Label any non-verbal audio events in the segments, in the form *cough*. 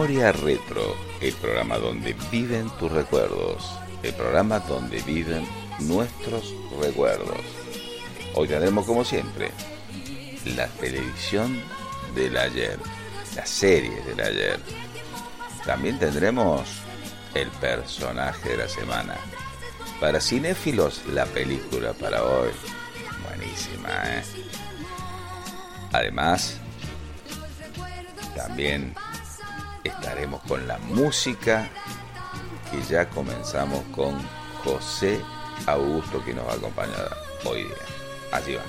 Memoria Retro, el programa donde viven tus recuerdos, el programa donde viven nuestros recuerdos. Hoy tendremos como siempre la televisión del ayer, la serie del ayer. También tendremos el personaje de la semana. Para cinéfilos, la película para hoy. Buenísima, ¿eh? Además, también estaremos con la música y ya comenzamos con José Augusto que nos va a acompañar hoy día. Así va.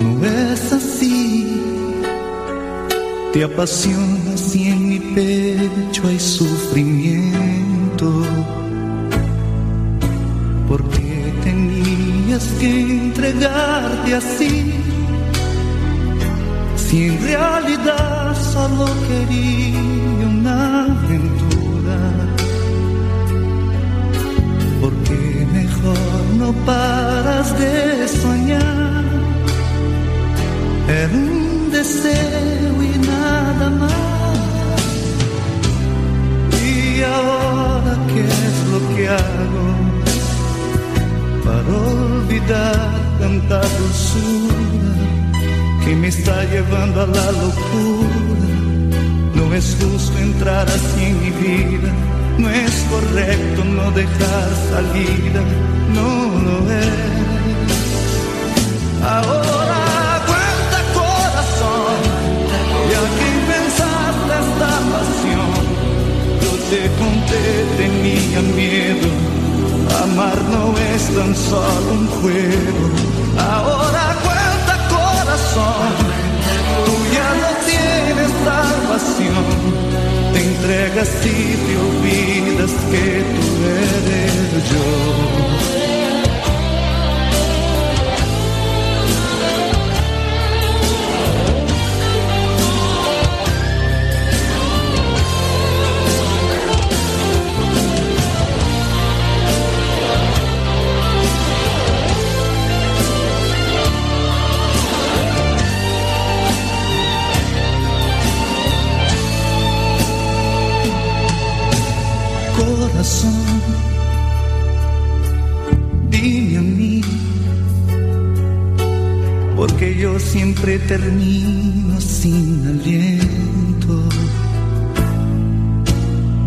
No es así. Te apasionas y en mi pecho hay sufrimiento. Porque tenías que entregarte así. Si en realidad solo quería aventura. Paras de soñar. Era un deseo y nada más. Y ahora, ¿qué es lo que hago? Para olvidar tanta dulzura que me está llevando a la locura no es justo entrar así en mi vida, no es correcto no dejar salida, no lo es. Ahora cuenta corazón, ya que pensaste esta pasión, yo te conté, tenía miedo, amar no es tan solo un juego. Ahora cuenta corazón, tú ya no tienes salvación, te entregas y te olvidas que tú eres yo. Siempre termino sin aliento,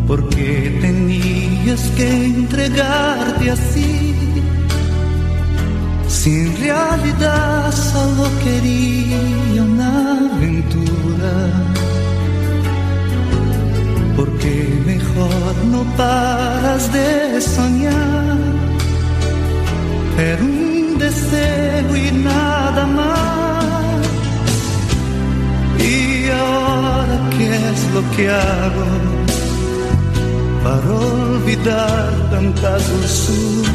porque tenías que entregarte así, si en realidad solo quería una aventura porque mejor no paras de soñar. Era un deseo y nada más. Y ahora, ¿qué es lo que hago para olvidar tanta dulzura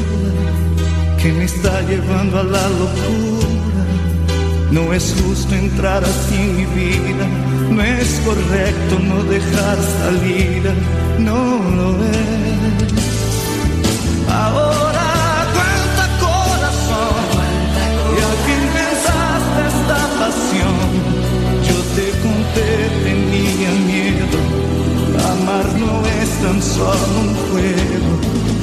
que me está llevando a la locura? No es justo entrar así en mi vida no es correcto no dejar salida, no lo es. Ahora cuenta corazón, y aquí pensaste esta pasión. Te tenía miedo, amar no es tan solo un juego.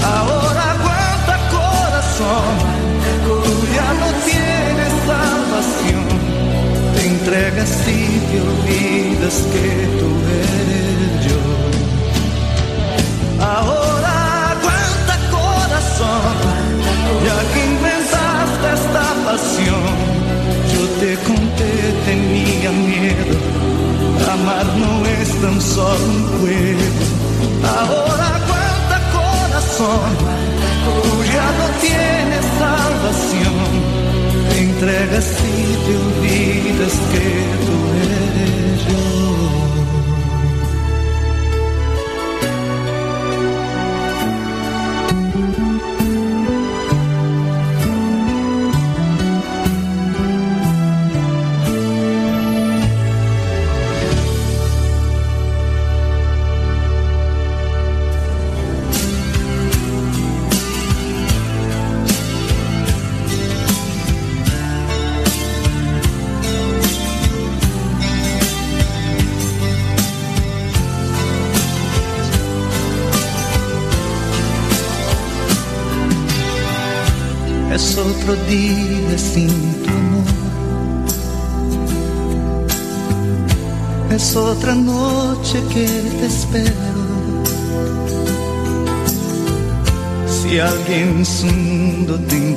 Ahora cuenta corazón, ya no tienes salvación. Entregas y te olvidas que tú eres yo. Ahora cuenta corazón, ya que inventaste esta pasión, yo te conté, tenía miedo, Amar no es tan solo un juego. Ahora aguanta corazón, tú ya no tienes salvación. Entregas y te olvidas que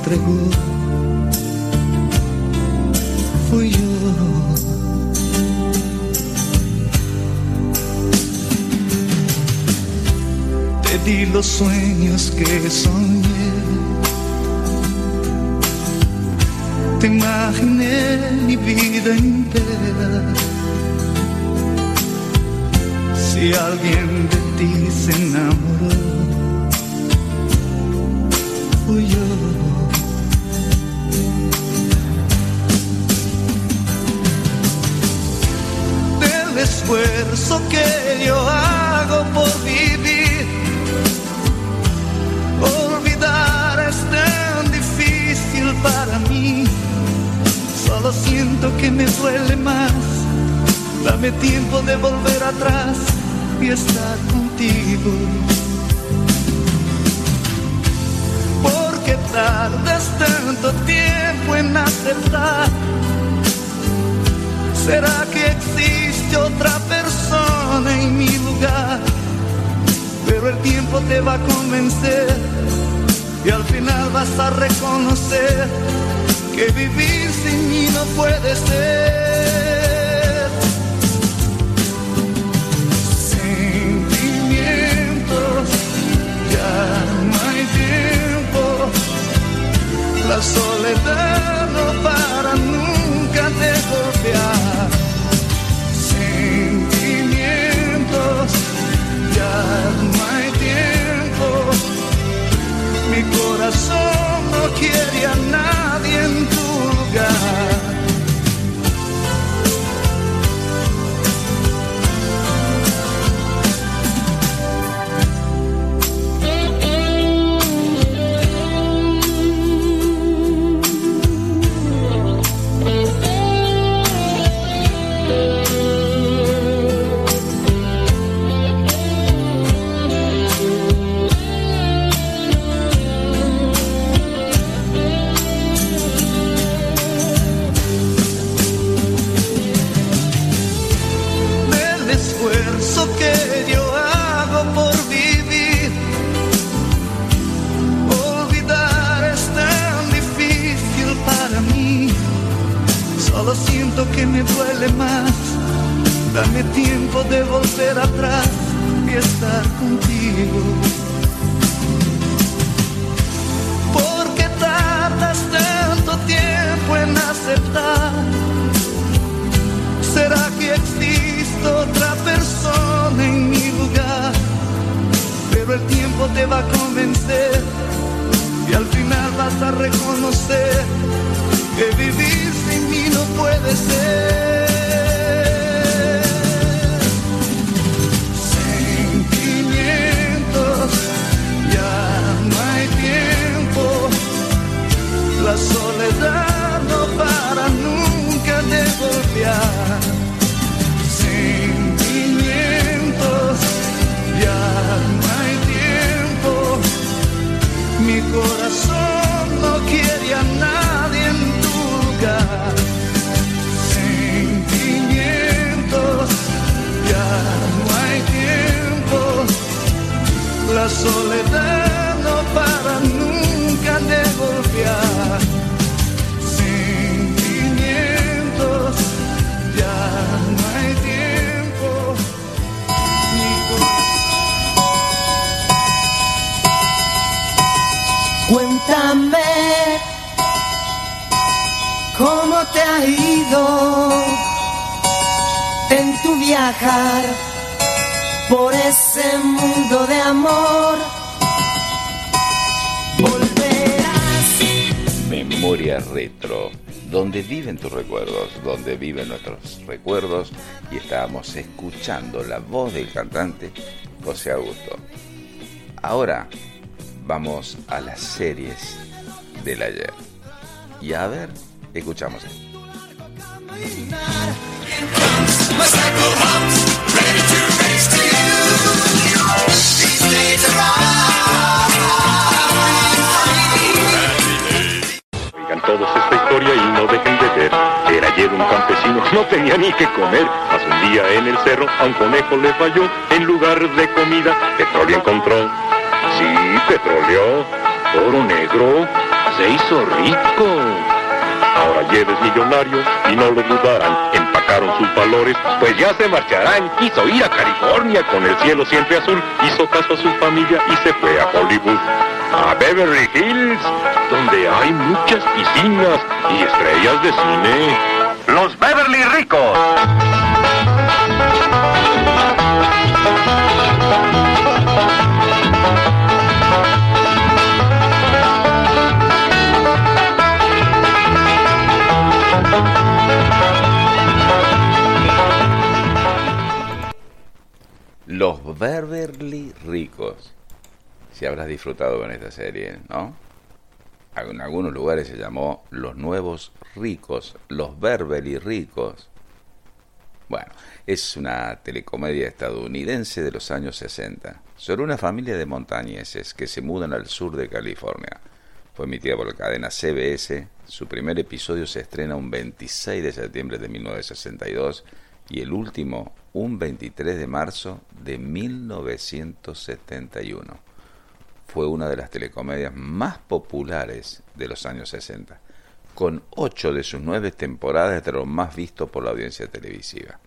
entregó, fui yo. Te di los sueños que soñé. te imaginé mi vida entera. Si alguien de ti se enamoró, que yo hago por vivir, olvidar es tan difícil para mí solo siento que me duele más. Dame tiempo de volver atrás y estar contigo. Porque tardas tanto tiempo en aceptar. ¿Será que existe otra persona en mi lugar? Pero el tiempo te va a convencer y al final vas a reconocer que vivir sin mí no puede ser. Sentimientos, ya no hay tiempo. La soledad no para nunca de golpear. No hay tiempo. Mi corazón no quiere a nadie en tu lugar. Que me duele más. Dame tiempo de volver atrás y estar contigo. Porque tardas tanto tiempo en aceptar ¿Será que existe otra persona en mi lugar? Pero el tiempo te va a convencer y al final vas a reconocer que no puede ser. Sentimientos, ya no hay tiempo. La soledad no para nunca de golpear. Sentimientos, ya no hay tiempo. Mi corazón soledad no para nunca de golpear. Sentimientos, ya no hay tiempo. Ni Cuéntame cómo te ha ido en tu viajar por ese mundo de amor. Volverás. Memoria retro, donde viven tus recuerdos, donde viven nuestros recuerdos y estábamos escuchando la voz del cantante José Augusto. Ahora vamos a las series del ayer. Y a ver, escuchamos todos esta historia y no dejen de ver. Era ayer un campesino, no tenía ni que comer. Mas un día en el cerro a un conejo le falló. En lugar de comida, petróleo encontró. Sí, petróleo, oro negro, se hizo rico. Ahora ya es millonario y no lo dudarán. Empacaron sus valores, pues ya se marcharán. Quiso ir a California con el cielo siempre azul. Hizo caso a su familia y se fue a Hollywood. A Beverly Hills, donde hay muchas piscinas y estrellas de cine. Los Beverly Ricos. Los Beverly Ricos. Si habrás disfrutado con esta serie, ¿no? En algunos lugares se llamó Los Nuevos Ricos, Los Beverly Ricos. Bueno, es una telecomedia estadounidense de los años 60, sobre una familia de montañeses que se mudan al sur de California. Fue emitida por la cadena CBS. Su primer episodio se estrena un 26 de septiembre de 1962 y el último un 23 de marzo de 1971. Fue una de las telecomedias más populares de los años 60, con ocho de sus nueve temporadas de los más vistos por la audiencia televisiva.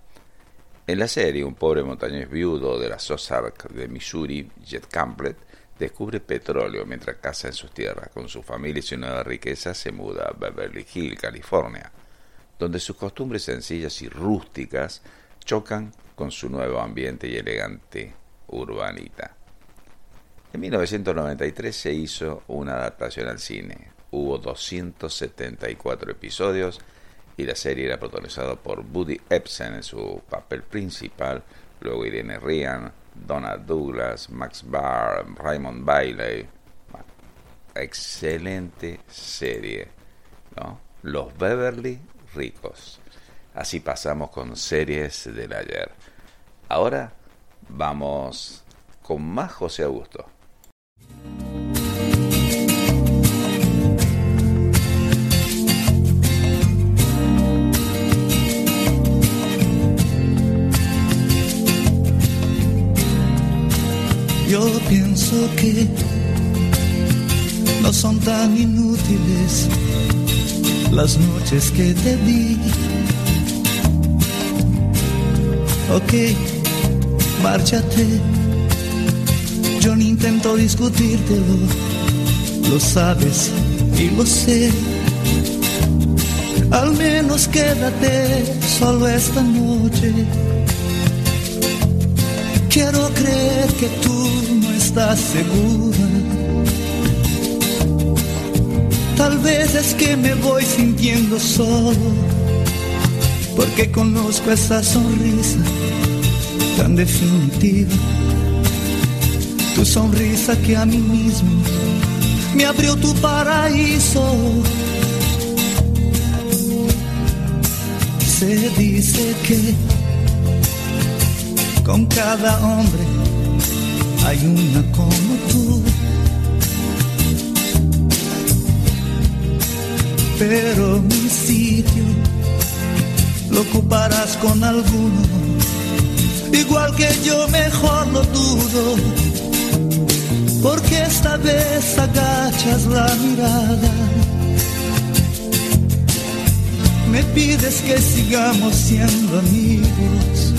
En la serie, un pobre montañés viudo de la Ozark de Missouri, Jet Campbell, descubre petróleo mientras caza en sus tierras. Con su familia y su nueva riqueza se muda a Beverly Hills, California, donde sus costumbres sencillas y rústicas chocan con su nuevo ambiente y elegante urbanita. En 1993 se hizo una adaptación al cine. Hubo 274 episodios y la serie era protagonizada por Buddy Epson en su papel principal, luego Irene Ryan, Donald Douglas, Max Barr, Raymond Bailey. excelente serie, ¿no? Los Beverly Ricos. Así pasamos con series del ayer. Ahora vamos con más José Augusto. Yo pienso que no son tan inútiles las noches que te vi. Ok, márchate. Yo no intento discutírtelo, lo sabes y lo sé. Al menos quédate solo esta noche. Quiero creer que tú no estás segura. Tal vez es que me voy sintiendo solo, porque conozco esa sonrisa tan definitiva. Tu sonrisa que a mí mismo me abrió tu paraíso. Se dice que con cada hombre hay una como tú. Pero mi sitio lo ocuparás con alguno, igual que yo mejor lo dudo, porque esta vez agachas la mirada. Me pides que sigamos siendo amigos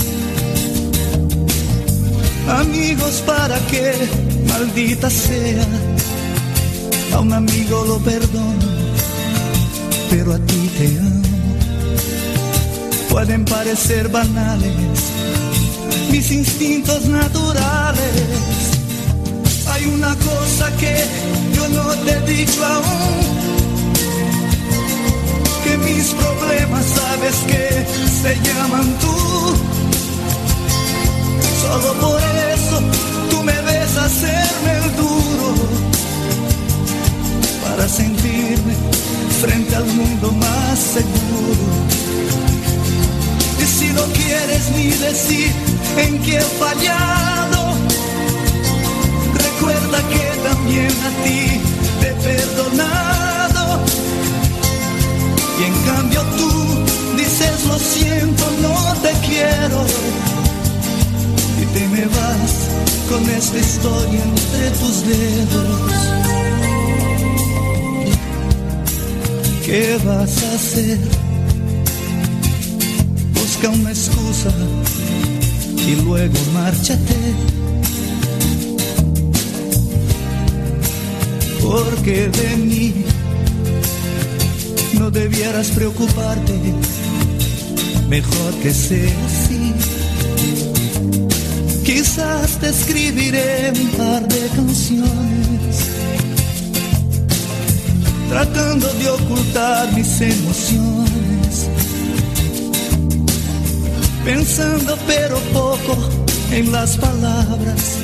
amigos para que, maldita sea, a un amigo lo perdono, pero a ti te amo. pueden parecer banales, mis instintos naturales. Hay una cosa que yo no te he dicho aún, que mis problemas sabes que se llaman tú. Solo por eso tú me ves hacerme el duro para sentirme frente al mundo más seguro. Y si no quieres ni decir en qué he fallado, recuerda que también a ti te he perdonado. Y en cambio tú dices lo siento, no te quiero. Y te me vas con esta historia entre tus dedos. ¿Qué vas a hacer? Busca una excusa y luego márchate. Porque de mí no debieras preocuparte, mejor que sea así. Quizás te escribiré un par de canciones, tratando de ocultar mis emociones, pensando pero poco en las palabras,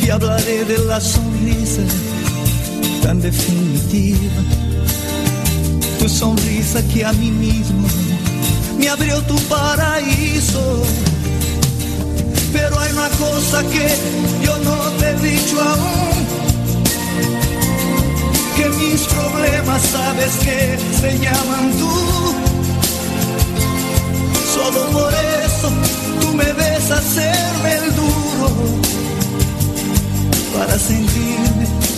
y hablaré de la sonrisa tan definitiva tu sonrisa que a mí mismo me abrió tu paraíso. Pero hay una cosa que yo no te he dicho aún, que mis problemas sabes que se llaman tú. Solo por eso tú me ves hacerme el duro, para sentirme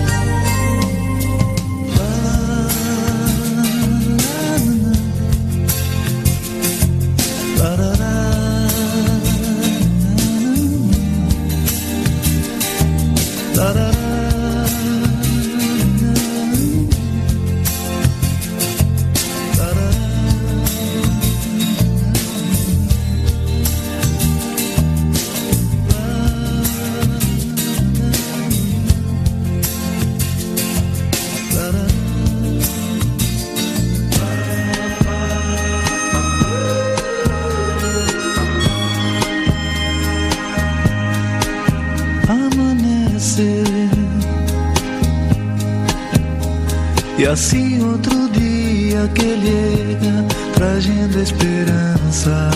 Y así otro día que llega trayendo esperanzas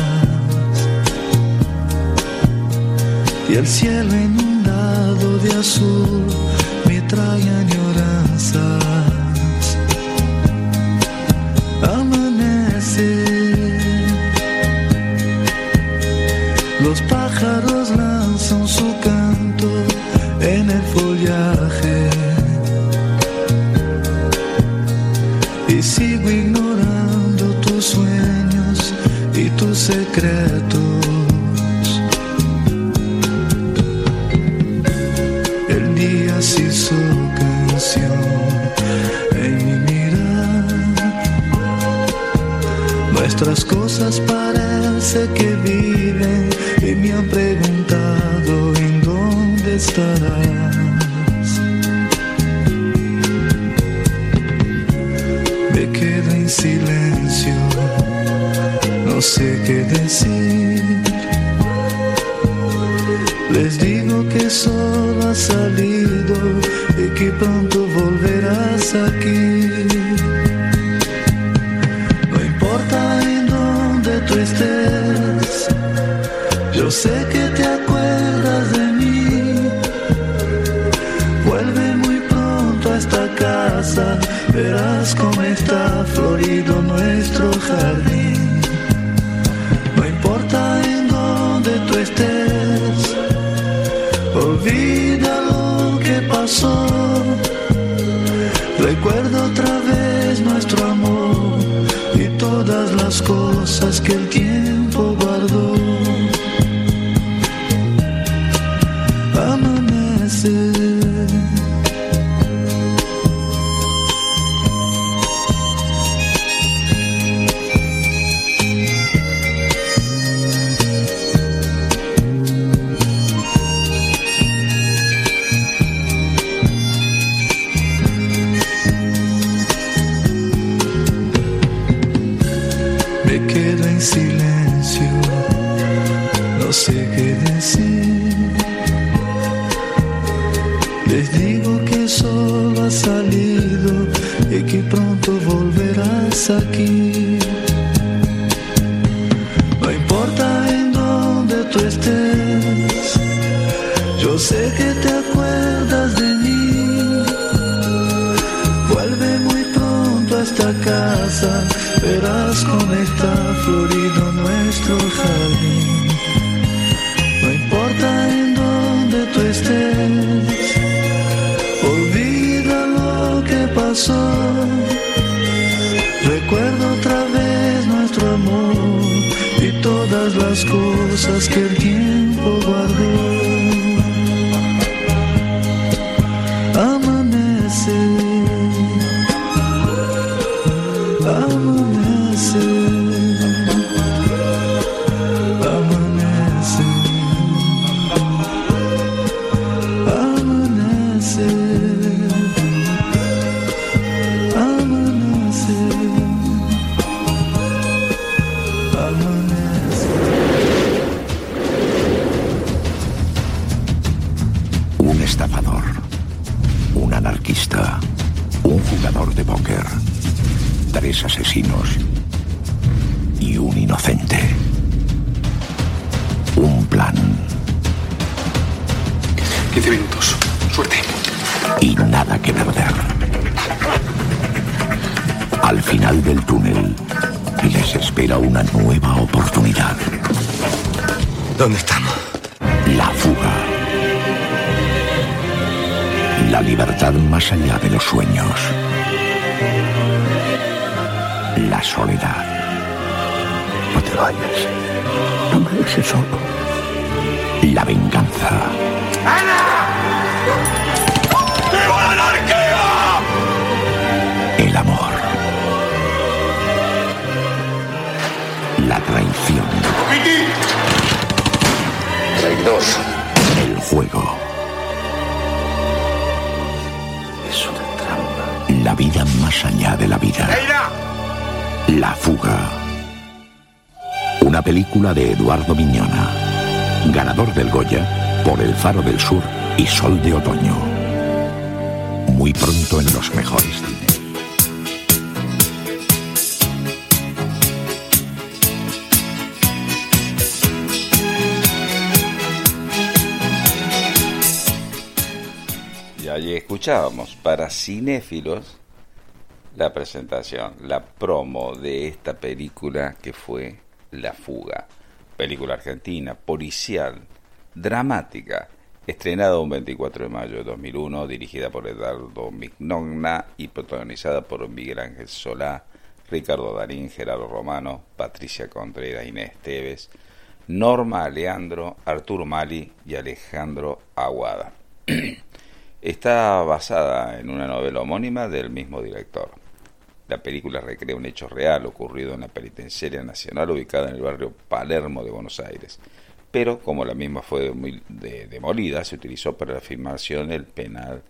y el cielo inundado de azul parece que viven y me han preguntado en dónde estarás. Me quedo en silencio, no sé qué decir. Les digo que solo has salido y que pronto volverás aquí. No importa en dónde tú estés, yo sé que te acuerdas de mí. Vuelve muy pronto a esta casa, verás cómo está florido nuestro jardín. Eduardo Miñona. Ganador del Goya por El Faro del Sur y Sol de Otoño. Muy pronto en los mejores cines. Allí escuchábamos para cinéfilos la presentación, la promo de esta película que fue La Fuga. Película argentina, policial, dramática, estrenada un 24 de mayo de 2001, dirigida por Eduardo Mignogna y protagonizada por Miguel Ángel Solá, Ricardo Darín, Gerardo Romano, Patricia Contreras, Inés Esteves, Norma Aleandro, Arturo Mali y Alejandro Aguada. *clears throat* Está basada en una novela homónima del mismo director. La película recrea un hecho real ocurrido en la penitenciaria nacional ubicada en el barrio Palermo de Buenos Aires. Pero como la misma fue demo- de- demolida, se utilizó para la filmación el penal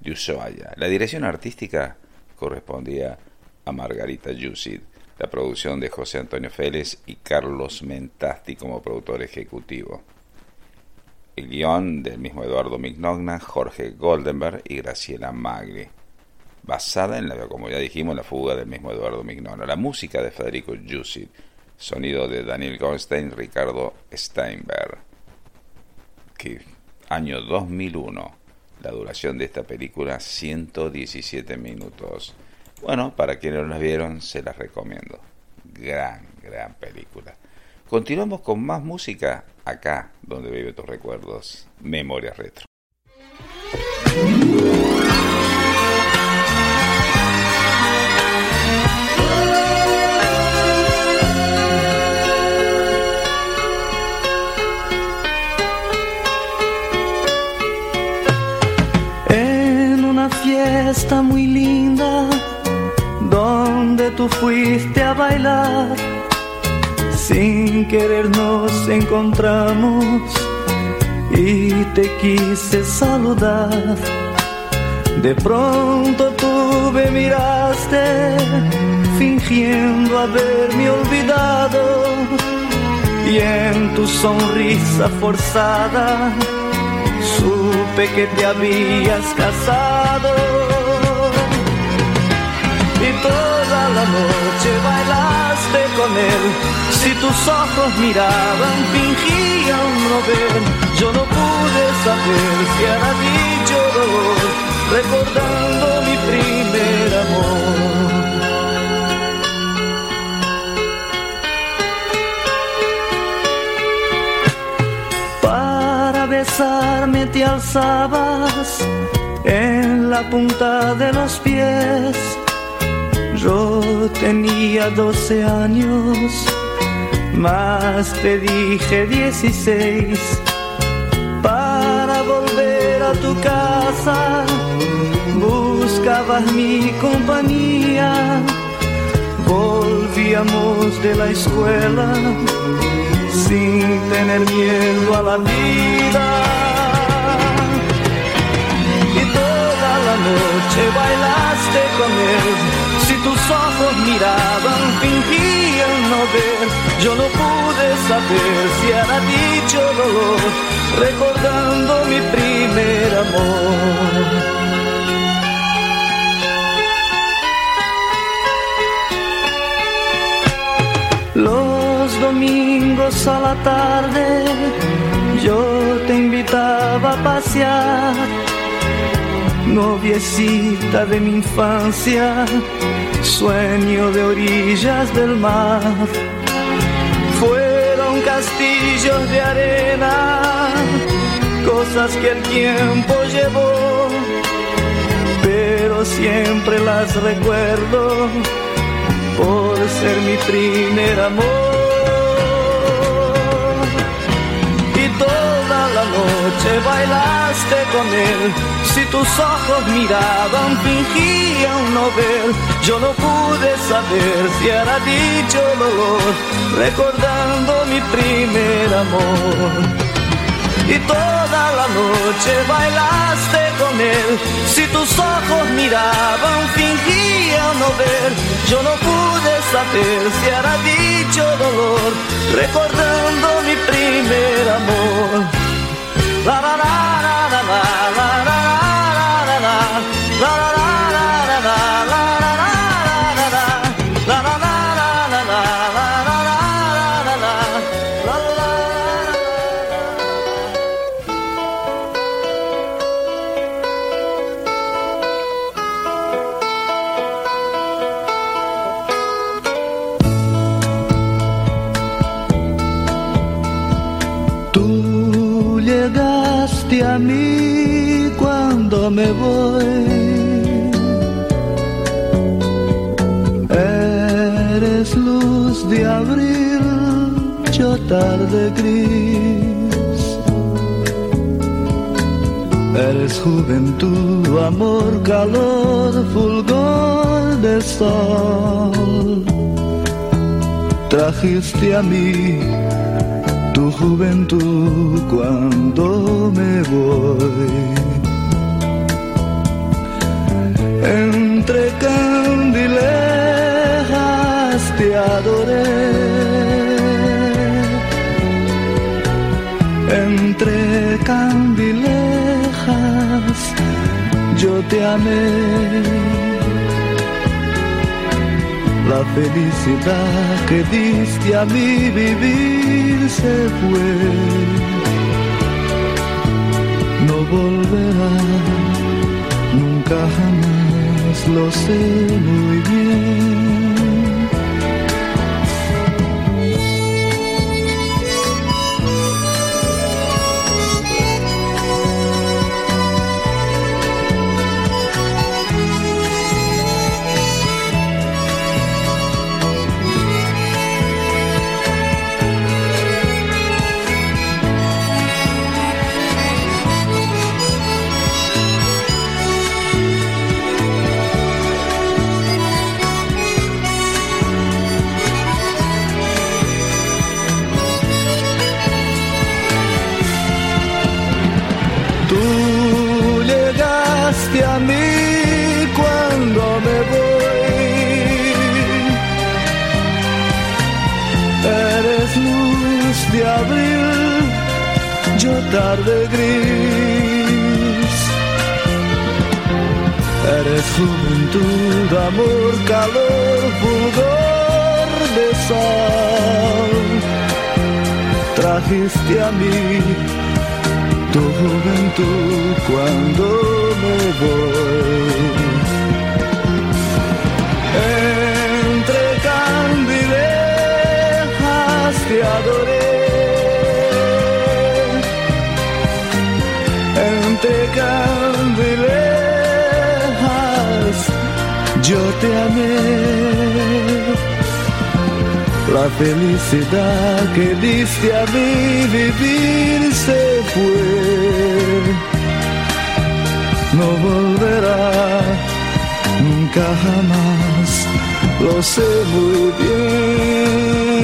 de Ushuaia. La dirección artística correspondía a Margarita Yusid, la producción de José Antonio Félix y Carlos Mentasti como productor ejecutivo. El guion del mismo Eduardo Mignogna, Jorge Goldenberg y Graciela Magri. Basada en la, como ya dijimos, la fuga del mismo Eduardo Mignogna. La música de Federico Yusid. Sonido de Daniel Goldstein, Ricardo Steinberg. Que año 2001. La duración de esta película 117 minutos. Bueno, para quienes no la vieron, se las recomiendo. Gran, gran película. Continuamos con más música acá, donde vive tus recuerdos. Memoria Retro. Fiesta muy linda, donde tú fuiste a bailar, sin querer nos encontramos y te quise saludar. De pronto tú me miraste, fingiendo haberme olvidado, y en tu sonrisa forzada supe que te habías casado. Toda la noche bailaste con él. Si tus ojos miraban, fingían no ver. Yo no pude saber si era dicho dolor, recordando mi primer amor. Para besarme te alzabas en la punta de los pies. Yo tenía 12 años, más te dije 16. Para volver a tu casa, buscabas mi compañía. Volvíamos de la escuela sin tener miedo a la vida. Y toda la noche bailaste con él. Tus ojos miraban, fingían no ver. Yo no pude saber si era dicho dolor, recordando mi primer amor. Los domingos a la tarde yo te invitaba a pasear, noviecita de mi infancia, sueño de orillas del mar. Fueron castillos de arena, cosas que el tiempo llevó, pero siempre las recuerdo por ser mi primer amor. Y toda la noche bailaste con él. Si tus ojos miraban, fingían no ver. Yo no pude saber si era dicho dolor, recordando mi primer amor y toda la noche bailaste con él. Si tus ojos miraban, fingían no ver. Yo no pude saber si era dicho dolor, recordando mi primer amor. La, la, la, yo tarde gris. Eres juventud, amor, calor, fulgor de sol. Trajiste a mí tu juventud cuando me voy. Entre candilejas te adoré. Candilejas yo te amé. La felicidad que diste a mi vivir se fue. No volverá, nunca jamás, lo sé muy bien. Tarde gris. Eres juventud, amor, calor, fulgor de sol. Trajiste a mí tu juventud cuando me voy. Entre candilejas te adoré. Yo te amé. La felicidad que diste a mí vivir se fue. No volverá nunca jamás, lo sé muy bien.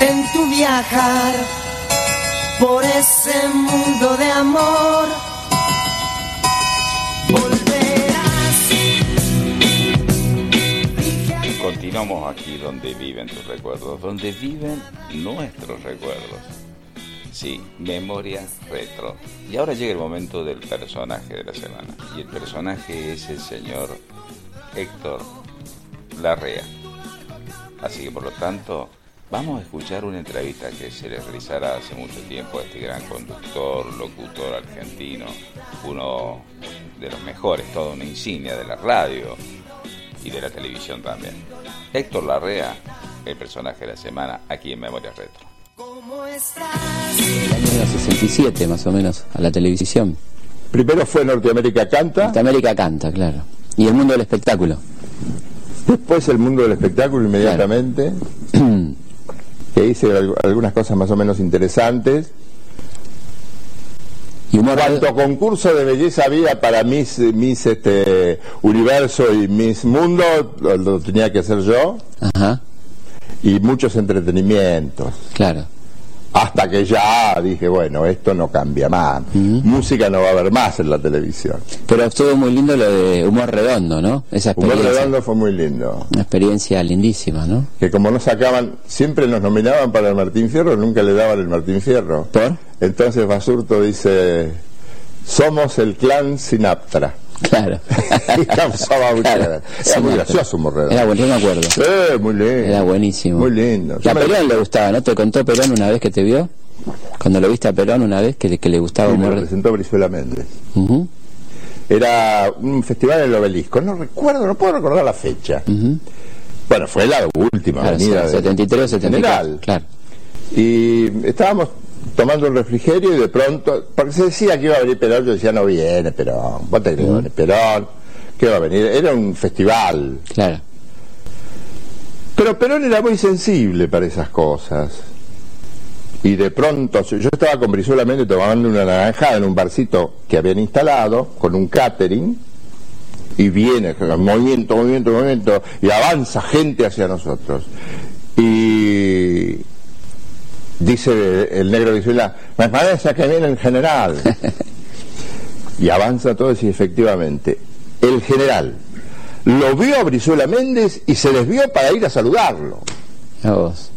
En tu viajar por ese mundo de amor. Volverás. Continuamos aquí donde viven tus recuerdos, donde viven nuestros recuerdos. Sí, memoria retro. Y ahora llega el momento del personaje de la semana. Y el personaje es el señor Héctor Larrea. Así que por lo tanto, vamos a escuchar una entrevista que se le realizará hace mucho tiempo a este gran conductor, locutor argentino, uno de los mejores, toda una insignia de la radio y de la televisión también. Héctor Larrea, el personaje de la semana aquí en Memoria Retro. ¿Cómo estás? el año 67 más o menos a la televisión. Primero fue Norteamérica Canta, Norteamérica canta, claro. Y el mundo del espectáculo. Después el mundo del espectáculo inmediatamente, que hice al- algunas cosas más o menos interesantes. Y Cuanto concurso de belleza había para mis, mis este, universo y mis mundo, lo, lo tenía que hacer yo, Ajá, y muchos entretenimientos. claro. Hasta que ya dije, bueno, esto no cambia más. Música no va a haber más en la televisión. Pero estuvo muy lindo lo de humor redondo, ¿no? Esa Humor experiencia. Redondo fue muy lindo. Una experiencia lindísima, ¿no? Que como no sacaban, siempre nos nominaban para el Martín Fierro, nunca le daban el Martín Fierro. ¿Por? Entonces Basurto dice, somos el clan Sinaptra. Claro. *laughs* Y causaba mucha Claro. Era muy gracioso Humor Redondo. Era bueno, yo me acuerdo. Eh, muy lindo. Era buenísimo. Muy lindo. Y a me- Perón le gustaba, ¿no? ¿Te contó Perón una vez que te vio? Cuando lo viste a Perón una vez que, que le gustaba Sí, me lo humor. presentó Brizuela Méndez. Era un festival en el obelisco. No recuerdo, no puedo recordar la fecha. Bueno, fue la última Claro, avenida. de- 73 o 74. General. Claro. Y estábamos tomando un refrigerio y de pronto, porque se decía que iba a venir Perón, yo decía no viene Perón, vos te crees Perón, que va a venir, era un festival. Claro. Pero Perón era muy sensible para esas cosas. Y de pronto, yo estaba con Brizuela Méndez tomando una naranjada en un barcito que habían instalado, con un catering, y viene, movimiento, movimiento, movimiento, y avanza gente hacia nosotros. Y dice el negro Brizuela, me parece que viene el general. *laughs* y avanza todo y efectivamente, el general lo vio a Brizuela Méndez y se desvió para ir a saludarlo. A vos.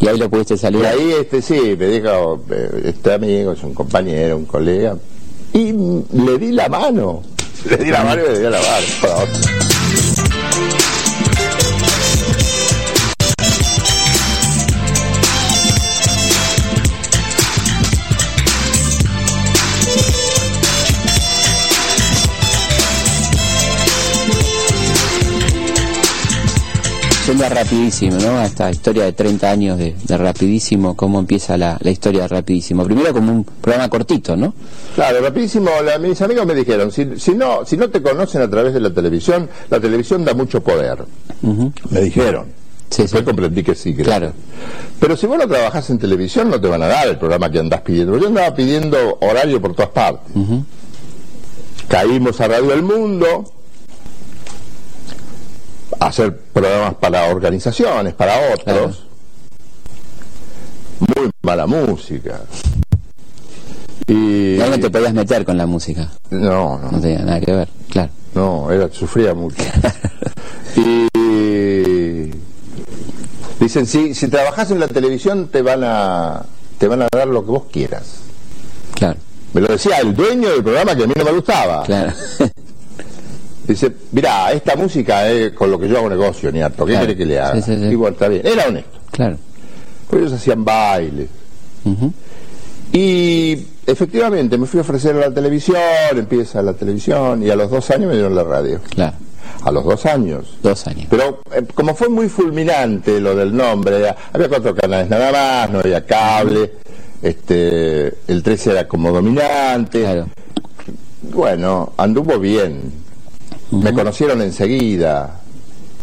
Y ahí lo pudiste Y saludar. ahí este sí, me dijo, eh, este amigo es un compañero, un colega, y le di la mano. Le di la mano y le di la mano. A rapidísimo, ¿no? A esta historia de 30 años de, de rapidísimo, cómo empieza la, la historia de rapidísimo. Primero como un programa cortito, ¿no? Claro, rapidísimo, la- mis amigos me dijeron, si, si no, si no te conocen a través de la televisión, la televisión da mucho poder. Me dijeron. Sí, Después comprendí que sí. claro. Pero si vos no trabajás en televisión, no te van a dar el programa que andás pidiendo. Yo andaba pidiendo horario por todas partes. Caímos a Radio El Mundo, hacer programas para organizaciones, para otros. Muy mala música. Y... no te podías meter con la música. No, no. No tenía nada que ver, claro. No, era, sufría mucho. *laughs* y dicen, si, si trabajas en la televisión te van a te van a dar lo que vos quieras. Claro. Me lo decía el dueño del programa que a mí no me gustaba. Claro. *laughs* Dice, mira, esta música es con lo que yo hago negocio, ni harto. ¿Qué quiere que le haga? Igual está bien. Era honesto. Claro. Pues ellos hacían bailes. Y efectivamente me fui a ofrecer a la televisión, empieza la televisión y a los dos años me dieron la radio. Claro. A los dos años. Dos años. Pero eh, como fue muy fulminante lo del nombre, había cuatro canales nada más, no había cable, este, el 13 era como dominante. Claro. Bueno, anduvo bien. Me conocieron enseguida.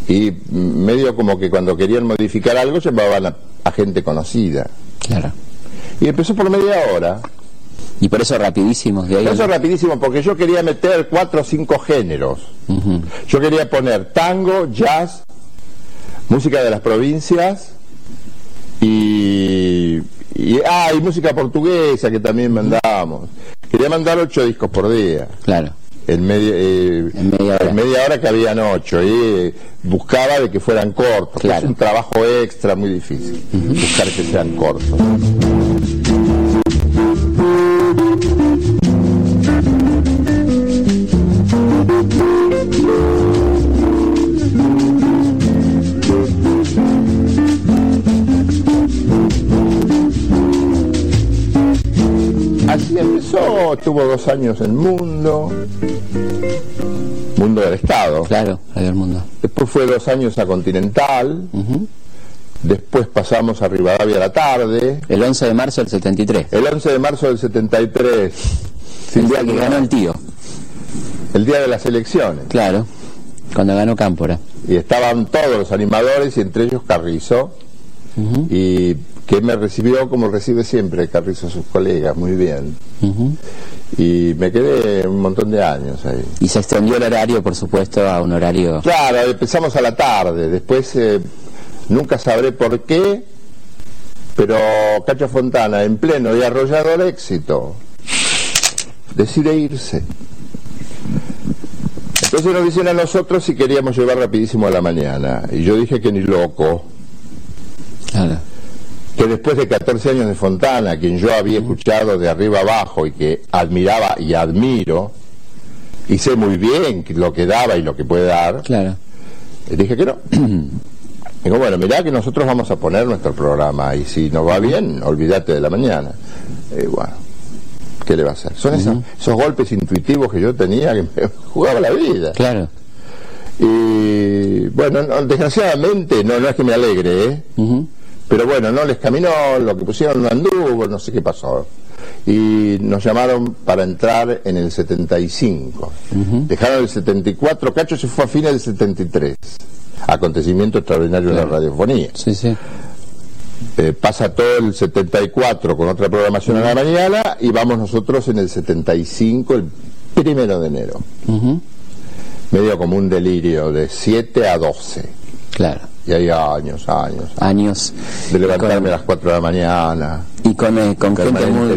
Y medio como que cuando querían modificar algo llamaban a gente conocida. Claro. Y empezó por media hora. Y por eso rapidísimos de ahí. Por eso rapidísimo, porque yo quería meter cuatro o cinco géneros. Yo quería poner tango, jazz, música de las provincias y, y, ah, y música portuguesa que también mandábamos. Quería mandar ocho discos por día. Claro. En media, eh, en media, hora. En media hora que habían ocho y eh, buscaba de que fueran cortos. Claro. Es un trabajo extra muy difícil, buscar que sean cortos. Así empezó, estuvo dos años en Mundo, Mundo del Estado. Claro, Radio del Mundo. Después fue dos años a Continental. Después pasamos a Rivadavia a la tarde. El 11 de marzo del 73. El 11 de marzo del 73. El día que ganó el tío. El día de las elecciones. Claro, cuando ganó Cámpora. Y estaban todos los animadores y entre ellos Carrizo. Y que me recibió como recibe siempre Carrizo a sus colegas, muy bien. Y me quedé un montón de años ahí. Y se extendió el horario, por supuesto, a un horario... Claro, empezamos a la tarde, después eh, nunca sabré por qué, pero Cacho Fontana, en pleno y arrollador éxito, decide irse. Entonces nos dicen a nosotros si queríamos llevar rapidísimo a la mañana. Y yo dije que ni loco. Claro que después de 14 años de Fontana, quien yo había escuchado de arriba abajo y que admiraba y admiro, y sé muy bien lo que daba y lo que puede dar, claro. dije que no. *clears throat* Digo, bueno, mirá que nosotros vamos a poner nuestro programa y si nos va bien, olvídate de la mañana. Y bueno, ¿qué le va a hacer? Son esos, esos golpes intuitivos que yo tenía que *laughs* me jugaba la vida. Claro. Y bueno, desgraciadamente, no, no es que me alegre, ¿eh? Pero bueno, no les caminó, lo que pusieron no anduvo, no sé qué pasó. Y nos llamaron para entrar en el 75. Dejaron el 74, Cacho se fue a fines del 73. Acontecimiento extraordinario de la radiofonía. Sí, sí. Eh, pasa todo el 74 con otra programación a la mañana y vamos nosotros en el 75, el primero de enero. Medio como un delirio, de 7 a 12. Claro. Y hay años, años. Años. De levantarme a las 4 de la mañana. Y con, eh, con gente, muy,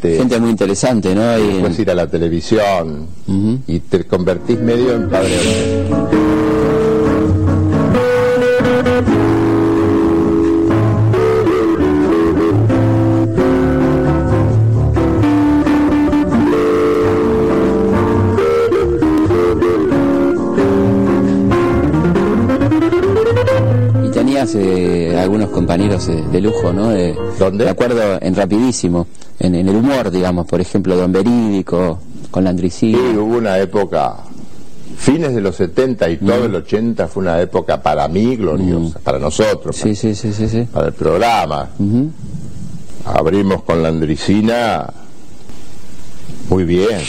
gente muy interesante, ¿no? Y después ir a la televisión. Y te convertís medio en padre. Eh, algunos compañeros eh, de lujo, ¿no? De, ¿Dónde? De acuerdo, en Rapidísimo, en, el humor, digamos, por ejemplo, Don Verídico, con Landricina. Sí, hubo una época, fines de los 70 y todo mm. el 80 fue una época para mí gloriosa, mm. para nosotros, sí, sí, sí, sí, para el programa. Abrimos con Landricina muy bien.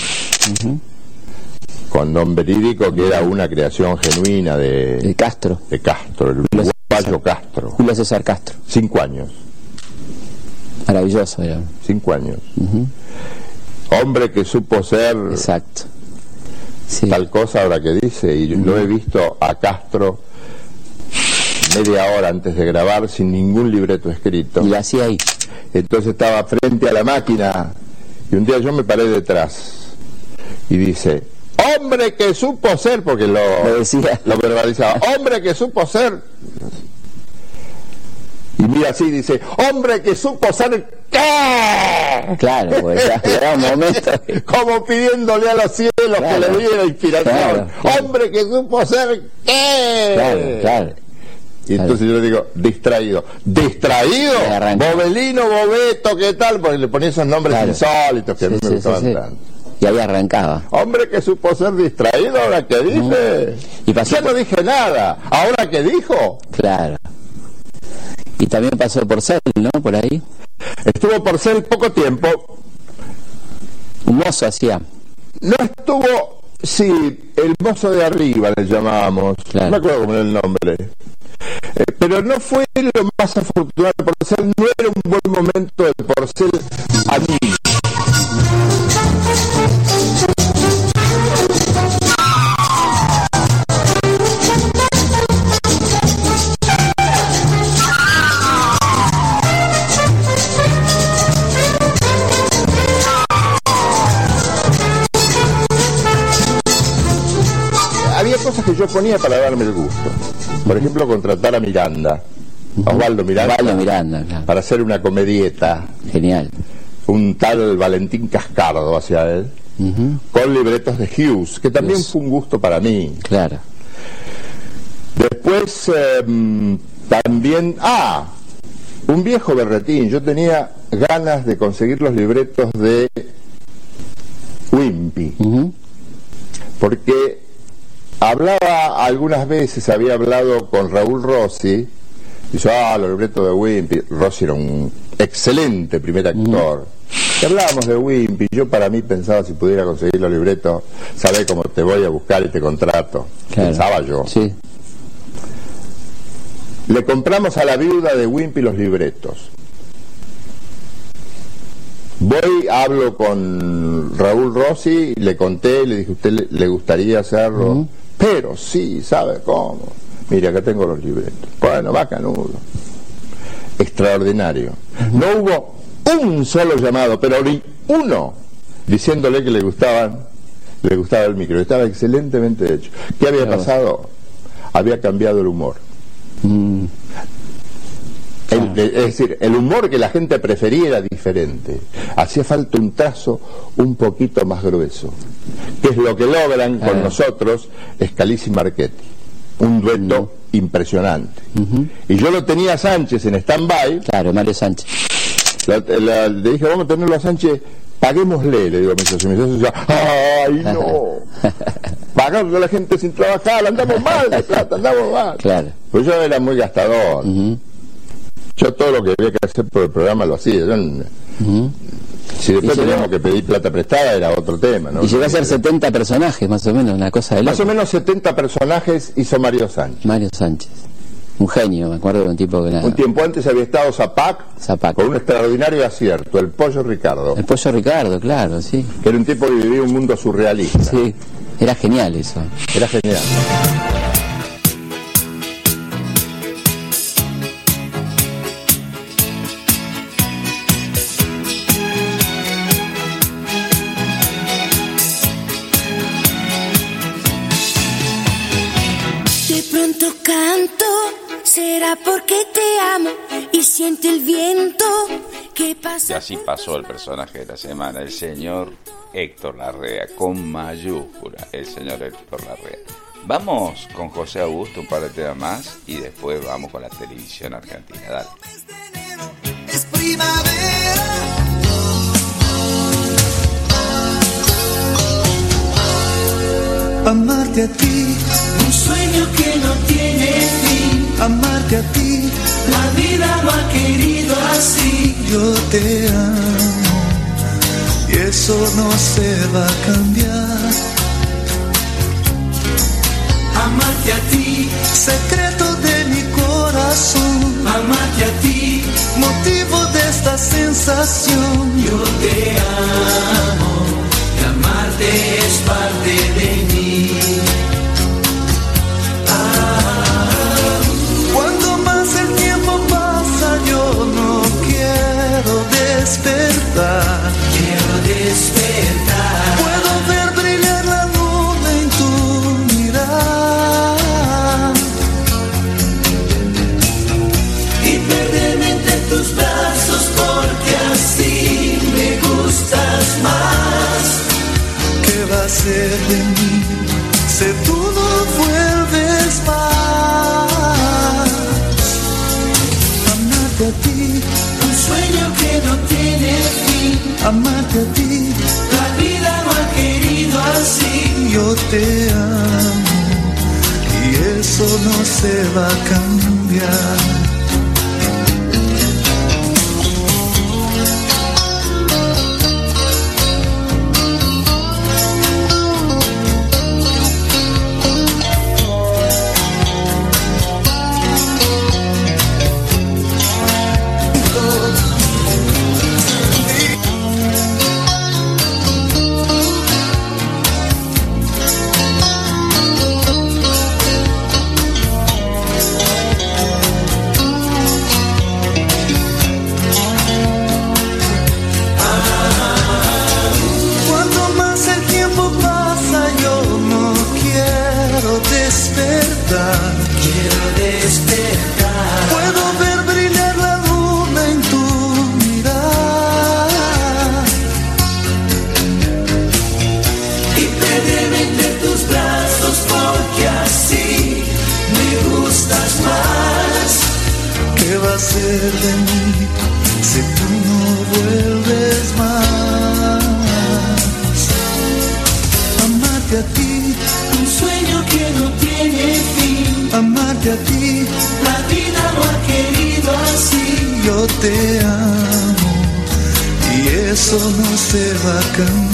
Con Don Verídico, que era una creación genuina de, de Castro. De Castro, el Payo Castro. Julio César Castro. Cinco años. Maravilloso era. Cinco años. Hombre que supo ser Exacto. tal cosa ahora que dice, y lo he visto a Castro media hora antes de grabar sin ningún libreto escrito. Y hacía ahí. Entonces estaba frente a la máquina y un día yo me paré detrás y dice, hombre que supo ser, porque lo, Lo decía. lo verbalizaba, *laughs* hombre que supo ser. Y mira así, dice, hombre que supo ser qué. Claro, pues ya era un momento. *laughs* Como pidiéndole a los cielos que le diera inspiración. Claro, claro. Hombre que supo ser qué. Claro, claro. Y entonces yo le digo, distraído. ¿Distraído? Bobelino, Bobeto, ¿qué tal? Porque le ponía esos nombres insólitos que a mí Sí, me sí, gustaban sí. tanto. Y ahí arrancaba. Hombre que supo ser distraído, ahora que dice. Y pasó Yo no dije nada. Ahora que dijo. Claro. Y también pasó por Cel, ¿no? Por ahí. Estuvo por ser poco tiempo. Un mozo hacía. No estuvo, sí, el mozo de arriba le llamábamos. Claro. No me acuerdo cómo era el nombre. Eh, pero no fue lo más afortunado de Porcel, no era un buen momento de Porcel para darme el gusto. Por ejemplo, contratar a Miranda, a Osvaldo Miranda, Osvaldo Miranda, claro. para hacer una comedieta. Genial. un tal Valentín Cascardo hacia él, con libretos de Hughes, que también fue un gusto para mí. Claro. Después em, también, ah, un viejo berretín, yo tenía ganas de conseguir los libretos de Wimpy, porque hablaba algunas veces, había hablado con Raúl Rossi, y yo, ah, los libretos de Wimpy, Rossi era un excelente primer actor. Y hablábamos de Wimpy, yo para mí pensaba si pudiera conseguir los libretos, sabés cómo te voy a buscar y te contrato. claro. Pensaba yo. Sí. Le compramos a la viuda de Wimpy los libretos. Voy, hablo con Raúl Rossi, le conté, le dije, ¿usted le, le gustaría hacerlo? Pero sí, ¿sabe cómo? Mire, acá tengo los libretos. Bueno, bacanudo. Extraordinario. No hubo un solo llamado, pero uno, diciéndole que le gustaban, le gustaba el micro. Estaba excelentemente hecho. ¿Qué había pasado? Había cambiado el humor. Mm, El- es decir, el humor que la gente prefería era diferente. Hacía falta un trazo un poquito más grueso, que es lo que logran con Ah. nosotros Scalisi y Marchetti. Un dueto impresionante. Y yo lo tenía a Sánchez en stand-by, claro, Mario Sánchez. la- la- le dije, vamos a tenerlo a Sánchez, paguémosle, le digo a mi socio. Mi socio decía, ¡ay no! *laughs* Pagarle a la gente sin trabajar, andamos mal de plata, andamos mal. Claro. Pues yo era muy gastador. Yo todo lo que había que hacer por el programa lo hacía. Yo si después teníamos que pedir plata prestada era otro tema, ¿no? Y llegó a ser 70 personajes, más o menos, una cosa de Más loco. o menos 70 personajes hizo Mario Sánchez. Mario Sánchez. Un genio, me acuerdo de un tipo que era. Un tiempo antes había estado Zapac Zapac. con un extraordinario acierto, el Pollo Ricardo, El pollo Ricardo, claro, sí. que era un tipo que vivía un mundo surrealista. Sí, era genial eso. Era genial. Canto, será porque te amo y siente el viento que Y pasa. así pasó el personaje de la semana, el señor Héctor Larrea, con mayúscula, el señor Héctor Larrea. Vamos con José Augusto un par de temas más y después vamos con la televisión argentina. Dale. Es primavera. amarte a ti. Un sueño que no tiene fin, amarte a ti. La vida lo ha querido así. Yo te amo y eso no se va a cambiar. Amarte a ti, secreto de mi corazón. Amarte a ti, motivo de esta sensación. Yo te amarte a ti, la vida no ha querido así. yo te amo y eso no se va a cambiar. De mí si tú no vuelves más? Amarte a ti, Un sueño que no tiene fin, amarte a ti, la vida no ha querido así. yo te amo y eso no se va a cambiar.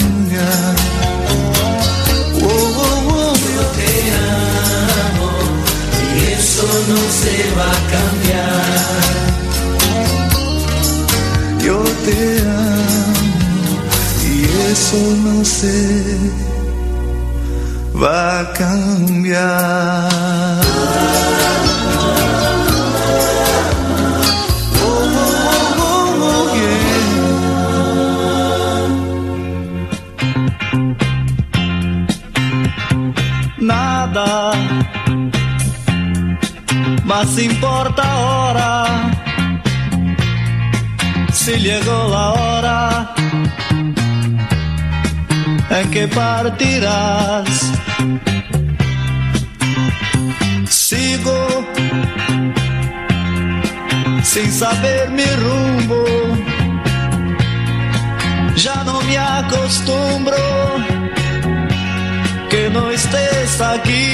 Que partirás. Sigo sin saber mi rumbo, ya no me acostumbro que no estés aquí.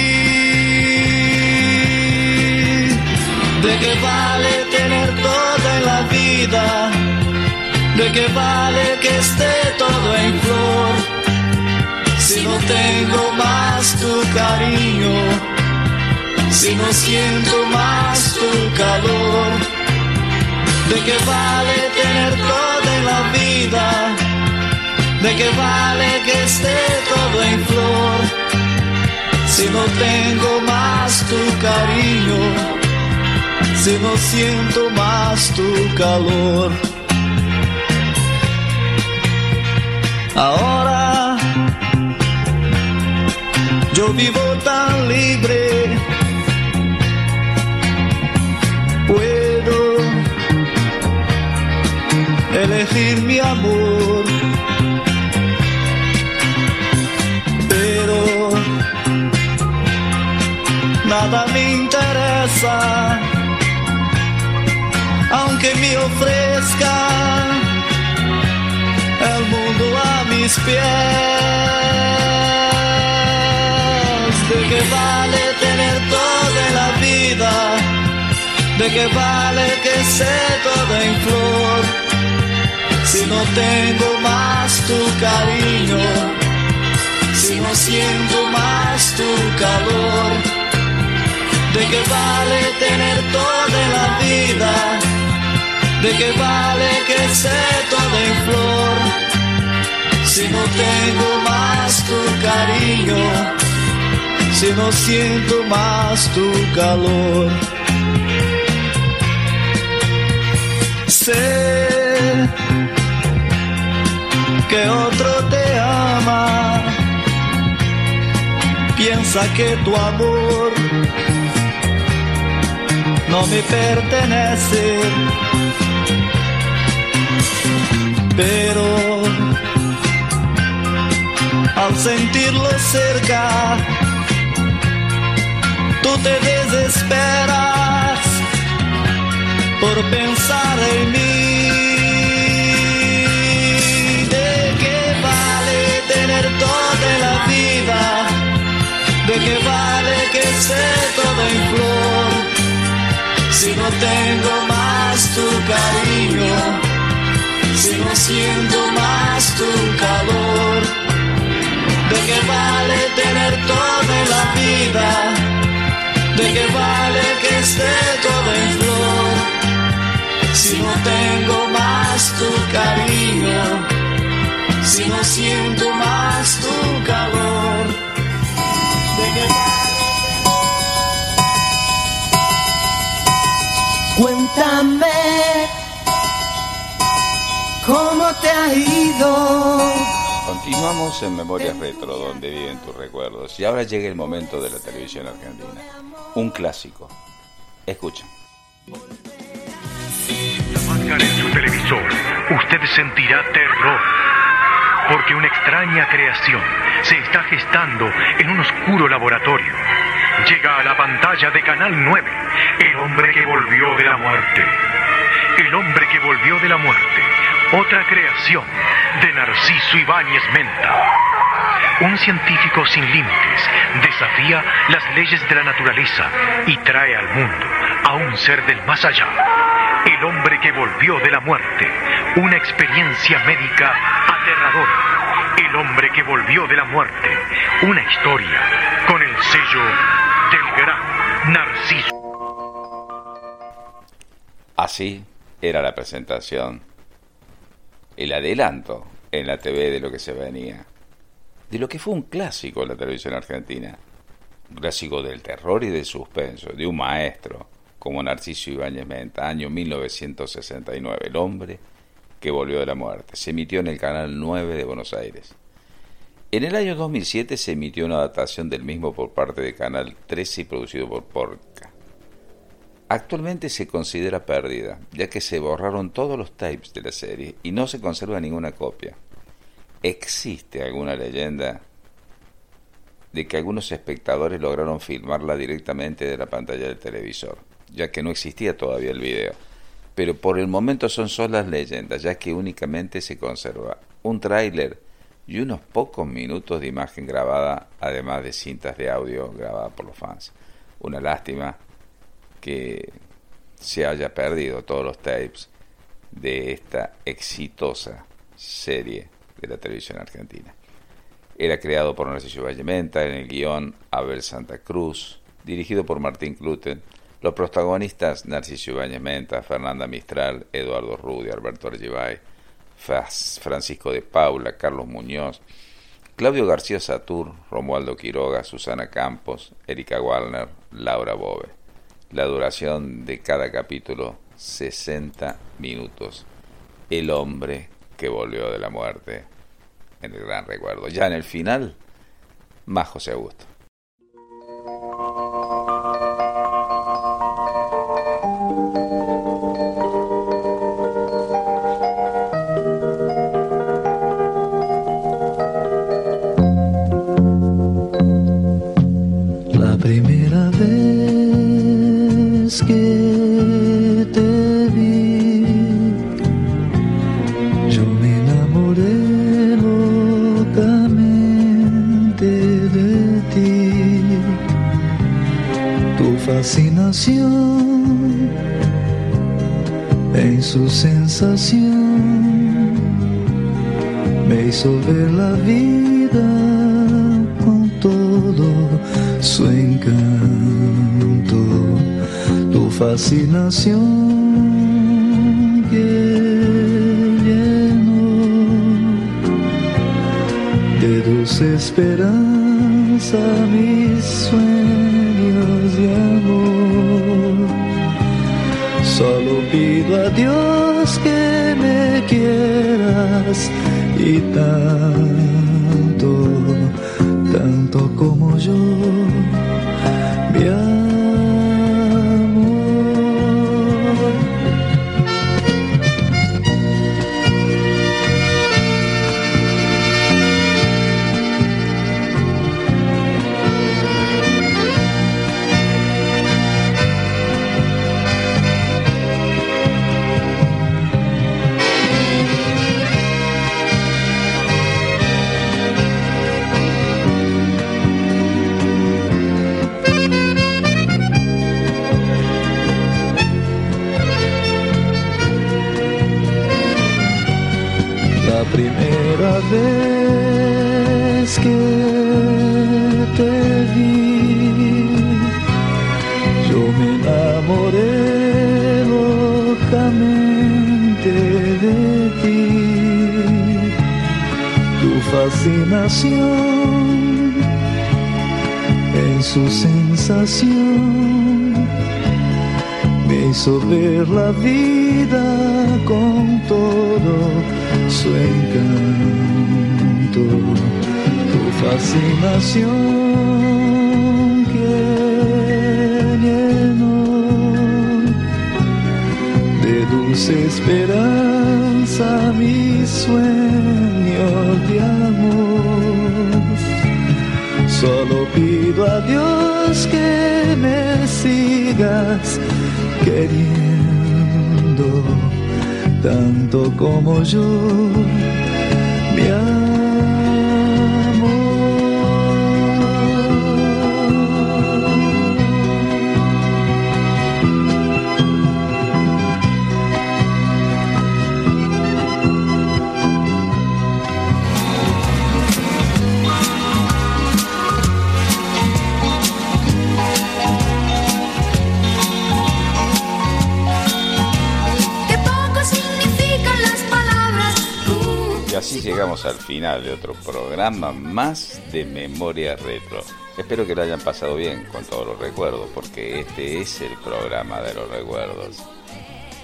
¿De qué vale tener todo en la vida? ¿De qué vale que esté todo en flor? Si no tengo más tu cariño, si no siento más tu calor. ¿De qué vale tener todo en la vida? ¿De qué vale que esté todo en flor? Si no tengo más tu cariño, si no siento más tu calor. Ahora yo vivo tan libre, puedo elegir mi amor, pero nada me interesa, aunque me ofrezcan el mundo a mis pies. ¿De qué vale tener todo en la vida? ¿De qué vale que esté todo en flor? Si no tengo más tu cariño, si no siento más tu calor. ¿De qué vale tener todo en la vida? ¿De qué vale que esté todo en flor? si no tengo más tu cariño, si no siento más tu calor. Sé que otro te ama, piensa que tu amor no me pertenece. Pero al sentirlo cerca, tú te desesperas por pensar en mí. ¿De qué vale tener toda la vida? ¿De qué vale que esté todo en flor? Si no tengo más tu cariño, si no siento más tu calor. ¿De qué vale tener toda la vida? ¿De qué vale que esté todo en flor? Si no tengo más tu cariño, si no siento más tu calor. ¿De qué Cuéntame cómo te ha ido. Continuamos en Memorias Retro, donde viven tus recuerdos. Y ahora llega el momento de la televisión argentina. Un clásico. Escucha. En su televisor, usted sentirá terror. Porque una extraña creación se está gestando en un oscuro laboratorio. Llega a la pantalla de Canal 9, el hombre que volvió de la muerte. El hombre que volvió de la muerte, otra creación de Narciso Ibáñez Menta. Un científico sin límites desafía las leyes de la naturaleza y trae al mundo a un ser del más allá. El hombre que volvió de la muerte, una experiencia médica aterradora. El hombre que volvió de la muerte, una historia con el sello del gran Narciso. Así era la presentación, el adelanto en la TV de lo que se venía, de lo que fue un clásico en la televisión argentina, un clásico del terror y del suspenso, de un maestro como Narciso Ibáñez Menta, año 1969, el hombre que volvió de la muerte. Se emitió en el Canal 9 de Buenos Aires. En el año 2007 se emitió una adaptación del mismo por parte de Canal 13 y producido por Porca. Actualmente se considera perdida, ya que se borraron todos los tapes de la serie y no se conserva ninguna copia. Existe alguna leyenda de que algunos espectadores lograron filmarla directamente de la pantalla del televisor, ya que no existía todavía el video. Pero por el momento son solas leyendas, ya que únicamente se conserva un tráiler y unos pocos minutos de imagen grabada, además de cintas de audio grabadas por los fans. Una lástima se haya perdido todos los tapes de esta exitosa serie de la televisión argentina. Era creado por Narciso Vallementa, en el guion Abel Santa Cruz, dirigido por Martín Cluten. Los protagonistas Narciso Ibáñez Menta, Fernanda Mistral, Eduardo Rudi, Alberto Argibay, Francisco de Paula, Carlos Muñoz, Claudio García Satur, Romualdo Quiroga, Susana Campos, Erika Wallner, Laura Bove. La duración de cada capítulo, 60 minutos. El hombre que volvió de la muerte en el gran recuerdo. Ya en el final, más José Augusto. Ver la vida con todo su encanto, tu fascinación que llenó dulce esperanza mis sueños de amor. Solo pido a Dios que me quieras y tanto, tanto te vi, yo me enamoré locamente de ti. Tu fascinación en su sensación me hizo ver la vida con todo su encanto, fascinación que llenó de dulce esperanza mis sueños de amor. Solo pido a Dios que me sigas queriendo tanto como yo. Llegamos al final de otro programa más de Memoria Retro. Espero que lo hayan pasado bien con todos los recuerdos, porque este es el programa de los recuerdos.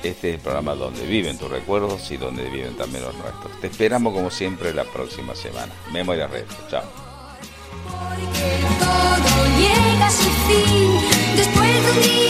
Este es el programa donde viven tus recuerdos y donde viven también los nuestros. Te esperamos como siempre la próxima semana. Memoria Retro. Chao.